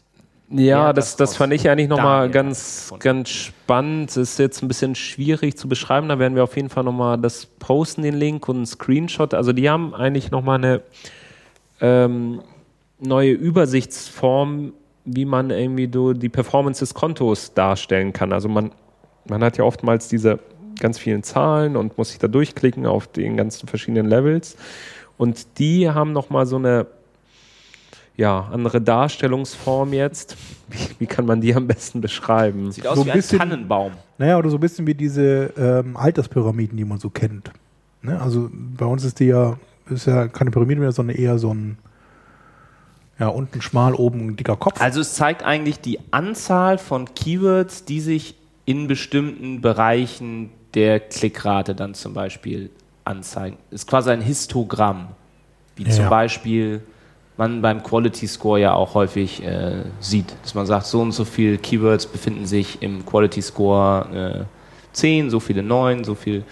Ja, das, das fand ich eigentlich nochmal ganz, ganz spannend. Es ist jetzt ein bisschen schwierig zu beschreiben. Da werden wir auf jeden Fall nochmal das posten, den Link und einen Screenshot. Also die haben eigentlich nochmal eine ähm, neue Übersichtsform, wie man irgendwie so die Performance des Kontos darstellen kann. Also man, man hat ja oftmals diese ganz vielen Zahlen und muss sich da durchklicken auf den ganzen verschiedenen Levels. Und die haben nochmal so eine ja, andere Darstellungsform jetzt. Wie, wie kann man die am besten beschreiben? Sieht aus So wie ein bisschen- Tannenbaum. Naja, oder so ein bisschen wie diese ähm, Alterspyramiden, die man so kennt. Ne? Also bei uns ist die ja, ist ja keine Pyramide mehr, sondern eher so ein, ja, unten schmal, oben ein dicker Kopf. Also es zeigt eigentlich die Anzahl von Keywords, die sich in bestimmten Bereichen der Klickrate dann zum Beispiel anzeigen. Ist quasi ein Histogramm, wie Ja, zum. Beispiel man beim Quality Score ja auch häufig äh, sieht, dass man sagt, so und so viele Keywords befinden sich im Quality Score äh, 10, so viele 9, so viel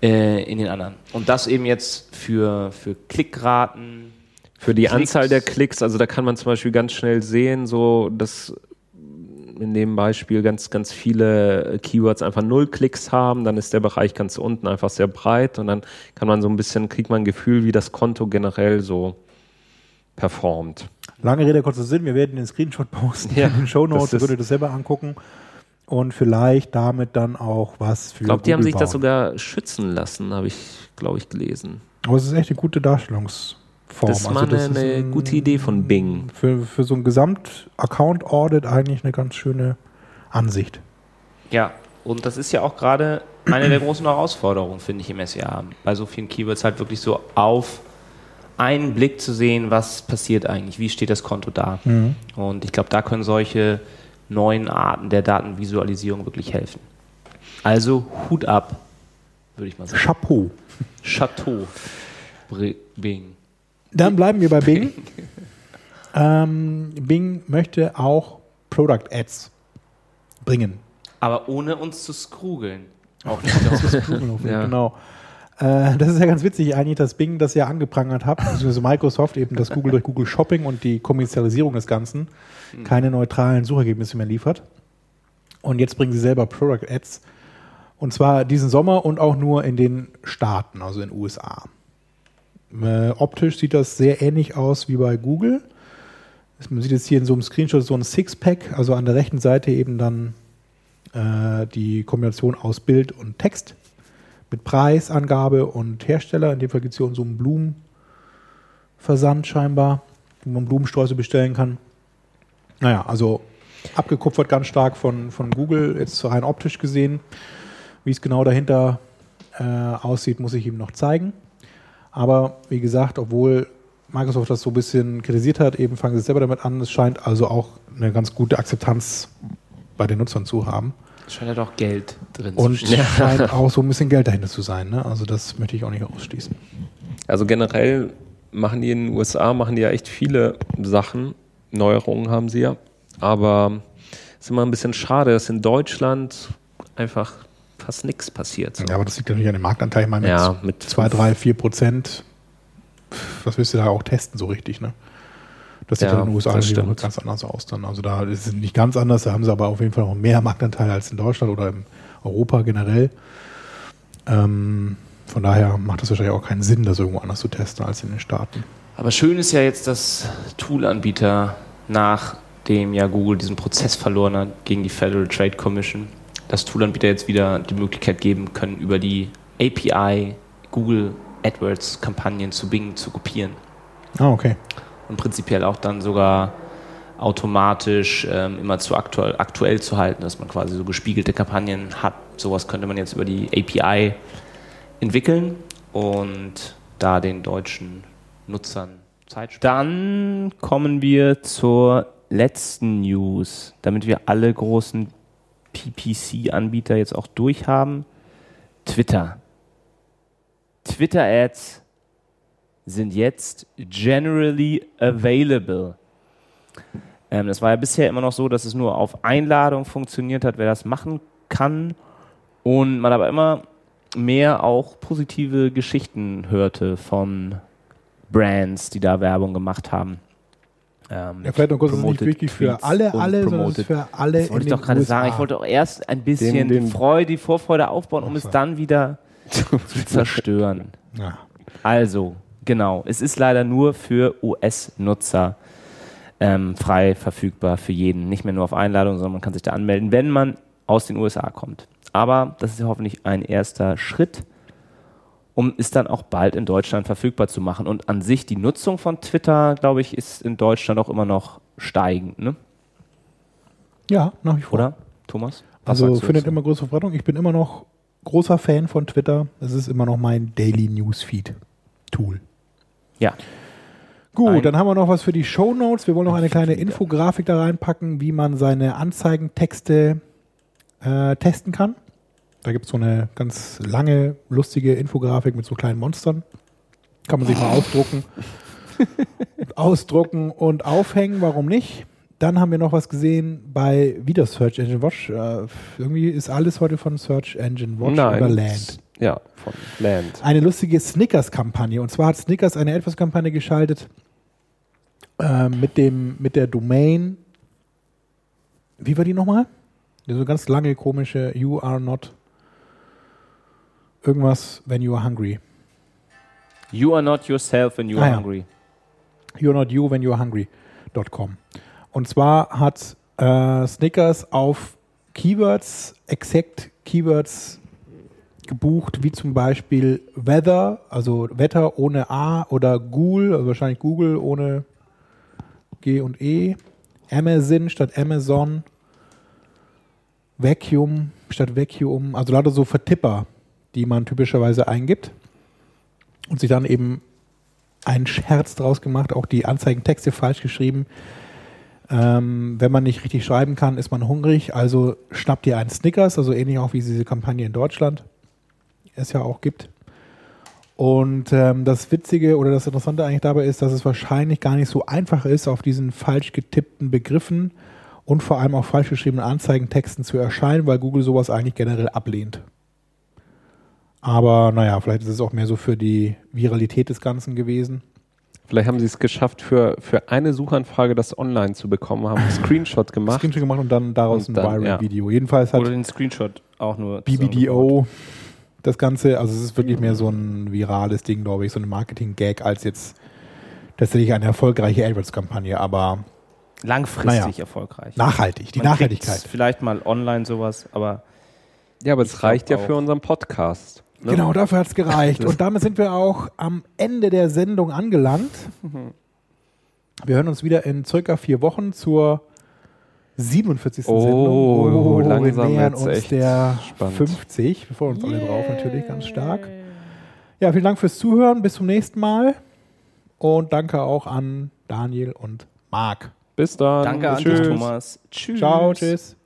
äh, in den anderen. Und das eben jetzt für, für Klickraten, Für die Klicks. Anzahl der Klicks, also da kann man zum Beispiel ganz schnell sehen, so dass in dem Beispiel ganz, ganz viele Keywords einfach null Klicks haben, dann ist der Bereich ganz unten einfach sehr breit und dann kann man so ein bisschen, kriegt man ein Gefühl, wie das Konto generell so performt. Lange Rede, kurzer Sinn, wir werden den Screenshot posten Ja, in den Show Notes, das ist- ihr würdet das selber angucken und vielleicht damit dann auch was für Ich glaube, die haben sich das bauen. sogar schützen lassen, habe ich, glaube ich, gelesen. Aber es ist echt eine gute Darstellungsform. Das ist mal Also das eine, ist eine ein- gute Idee von Bing. Für, für so ein Gesamt-Account-Audit eigentlich eine ganz schöne Ansicht. Ja, und das ist ja auch gerade eine der großen Herausforderungen, finde ich, im SEA. Bei so vielen Keywords halt wirklich so auf einen Blick zu sehen, was passiert eigentlich, wie steht das Konto da. Und ich glaube, da können solche neuen Arten der Datenvisualisierung wirklich helfen. Also Hut ab, würde ich mal sagen. Chapeau. Chateau. Bing. Dann bleiben wir bei Bing. ähm, Bing möchte auch Product Ads bringen. Aber ohne uns zu skrugeln. Auch nicht Ja. Genau. Äh, das ist ja ganz witzig eigentlich, dass Bing das ja angeprangert hat, beziehungsweise Microsoft eben, dass Google durch Google Shopping und die Kommerzialisierung des Ganzen keine neutralen Suchergebnisse mehr liefert. Und jetzt bringen sie selber Product Ads. Und zwar diesen Sommer und auch nur in den Staaten, also in den USA. Äh, optisch sieht das sehr ähnlich aus wie bei Google. Man sieht jetzt hier in so einem Screenshot so ein Sixpack, also an der rechten Seite eben dann äh, die Kombination aus Bild und Text mit Preisangabe und Hersteller. In dem Fall gibt es hier so einen Blumenversand scheinbar, wo man Blumensträuße bestellen kann. Naja, also abgekupfert ganz stark von, von Google, jetzt rein optisch gesehen. Wie es genau dahinter äh, aussieht, muss ich ihm noch zeigen. Aber wie gesagt, obwohl Microsoft das so ein bisschen kritisiert hat, eben fangen sie selber damit an. Es scheint also auch eine ganz gute Akzeptanz bei den Nutzern zu haben. Scheint ja doch Geld drin Und zu stehen. scheint auch so ein bisschen Geld dahinter zu sein. Ne? Also das möchte ich auch nicht ausschließen. Also generell machen die in den USA machen die ja echt viele Sachen. Neuerungen haben sie ja. Aber es ist immer ein bisschen schade, dass in Deutschland einfach fast nichts passiert. So. Ja, aber das liegt natürlich an dem Marktanteil. Ich meine, mit Ja, mit 2, 3, 4 Prozent, was willst du da auch testen so richtig, ne? Das sieht Ja, ja in den USA ganz anders aus dann. Also da ist es nicht ganz anders, da haben sie aber auf jeden Fall noch mehr Marktanteil als in Deutschland oder in Europa generell. Ähm, von daher macht es wahrscheinlich auch keinen Sinn, das irgendwo anders zu testen als in den Staaten. Aber schön ist ja jetzt, dass Tool-Anbieter, nachdem ja Google diesen Prozess verloren hat gegen die Federal Trade Commission, dass Tool-Anbieter jetzt wieder die Möglichkeit geben können, über die API Google AdWords-Kampagnen zu Bing zu kopieren. Ah, okay. Und prinzipiell auch dann sogar automatisch ähm, immer zu aktuell, aktuell zu halten, dass man quasi so gespiegelte Kampagnen hat. Sowas könnte man jetzt über die API entwickeln und da den deutschen Nutzern Zeit sparen. Dann kommen wir zur letzten News, damit wir alle großen PPC-Anbieter jetzt auch durchhaben. Twitter. Twitter-Ads sind jetzt generally available. Ähm, das war ja bisher immer noch so, dass es nur auf Einladung funktioniert hat, wer das machen kann. Und man aber immer mehr auch positive Geschichten hörte von Brands, die da Werbung gemacht haben. Ähm, Ja, vielleicht noch kurz, das ist nicht wirklich für alle, alle, sondern es ist für alle das wollte ich doch gerade sagen. Ich wollte auch erst ein bisschen Den- den- die Freude, die Vorfreude aufbauen, um Ach es dann wieder zu zerstören. Ja. Also, genau. Es ist leider nur für US-Nutzer ähm, frei verfügbar für jeden. Nicht mehr nur auf Einladung, sondern man kann sich da anmelden, wenn man aus den USA kommt. Aber das ist ja hoffentlich ein erster Schritt, um es dann auch bald in Deutschland verfügbar zu machen. Und an sich die Nutzung von Twitter, glaube ich, ist in Deutschland auch immer noch steigend, ne? ja, nach wie vor. oder, Thomas? Was Also findet immer größere Verbreitung. Ich bin immer noch großer Fan von Twitter. Es ist immer noch mein Daily Newsfeed Tool. Ja. Gut, Ein- dann haben wir noch was für die Show Notes. Wir wollen noch eine kleine Infografik da reinpacken, wie man seine Anzeigentexte äh, testen kann. Da gibt es so eine ganz lange, lustige Infografik mit so kleinen Monstern. Kann man sich mal ausdrucken. ausdrucken und aufhängen, warum nicht? Dann haben wir noch was gesehen bei wieder Search Engine Watch. Äh, irgendwie ist alles heute von Search Engine Watch oder Land. Ja, von Land. Eine lustige Snickers-Kampagne. Und zwar hat Snickers eine AdWords-Kampagne geschaltet äh, mit, dem, mit der Domain. Wie war die nochmal? So ganz lange, komische You are not irgendwas when you are hungry. You are not yourself when you Ah, are ja. hungry. You're not you when you're hungry.com. Und zwar hat äh, Snickers auf Keywords, exakt Keywords gebucht, wie zum Beispiel Weather, also Wetter ohne A oder Google, also wahrscheinlich Google ohne G und E, Amazon statt Amazon, Vacuum statt Vacuum, also lauter so Vertipper, die man typischerweise eingibt und sich dann eben einen Scherz draus gemacht, auch die Anzeigentexte falsch geschrieben. Ähm, wenn man nicht richtig schreiben kann, ist man hungrig, also schnappt ihr einen Snickers, also ähnlich auch wie diese Kampagne in Deutschland es ja auch gibt. Und ähm, das Witzige oder das Interessante eigentlich dabei ist, dass es wahrscheinlich gar nicht so einfach ist, auf diesen falsch getippten Begriffen und vor allem auch falsch geschriebenen Anzeigentexten zu erscheinen, weil Google sowas eigentlich generell ablehnt. Aber naja, vielleicht ist es auch mehr so für die Viralität des Ganzen gewesen. Vielleicht haben sie es geschafft, für, für eine Suchanfrage das online zu bekommen, haben einen Screenshot gemacht. Screenshot gemacht und dann daraus Und ein Viral-Video. Jedenfalls hat Oder den Screenshot auch nur. BBDO das Ganze, also es ist wirklich mehr so ein virales Ding, glaube ich, so ein Marketing-Gag als jetzt tatsächlich eine erfolgreiche AdWords-Kampagne, aber Langfristig Naja. erfolgreich. nachhaltig, die Man Nachhaltigkeit. Vielleicht mal online sowas, aber Ja, aber es Ich reicht ja für unseren Podcast. Ne? Genau, dafür hat es gereicht. Und damit sind wir auch am Ende der Sendung angelangt. Wir hören uns wieder in circa vier Wochen zur 47. Oh, Sendung. langsam wir nähern uns echt der spannend. 50. Wir freuen uns alle drauf natürlich ganz stark. Ja, vielen Dank fürs Zuhören. Bis zum nächsten Mal. Und danke auch an Daniel und Marc. Bis dann. Danke an dich, Tschüss. Thomas. Tschüss. Ciao, tschüss.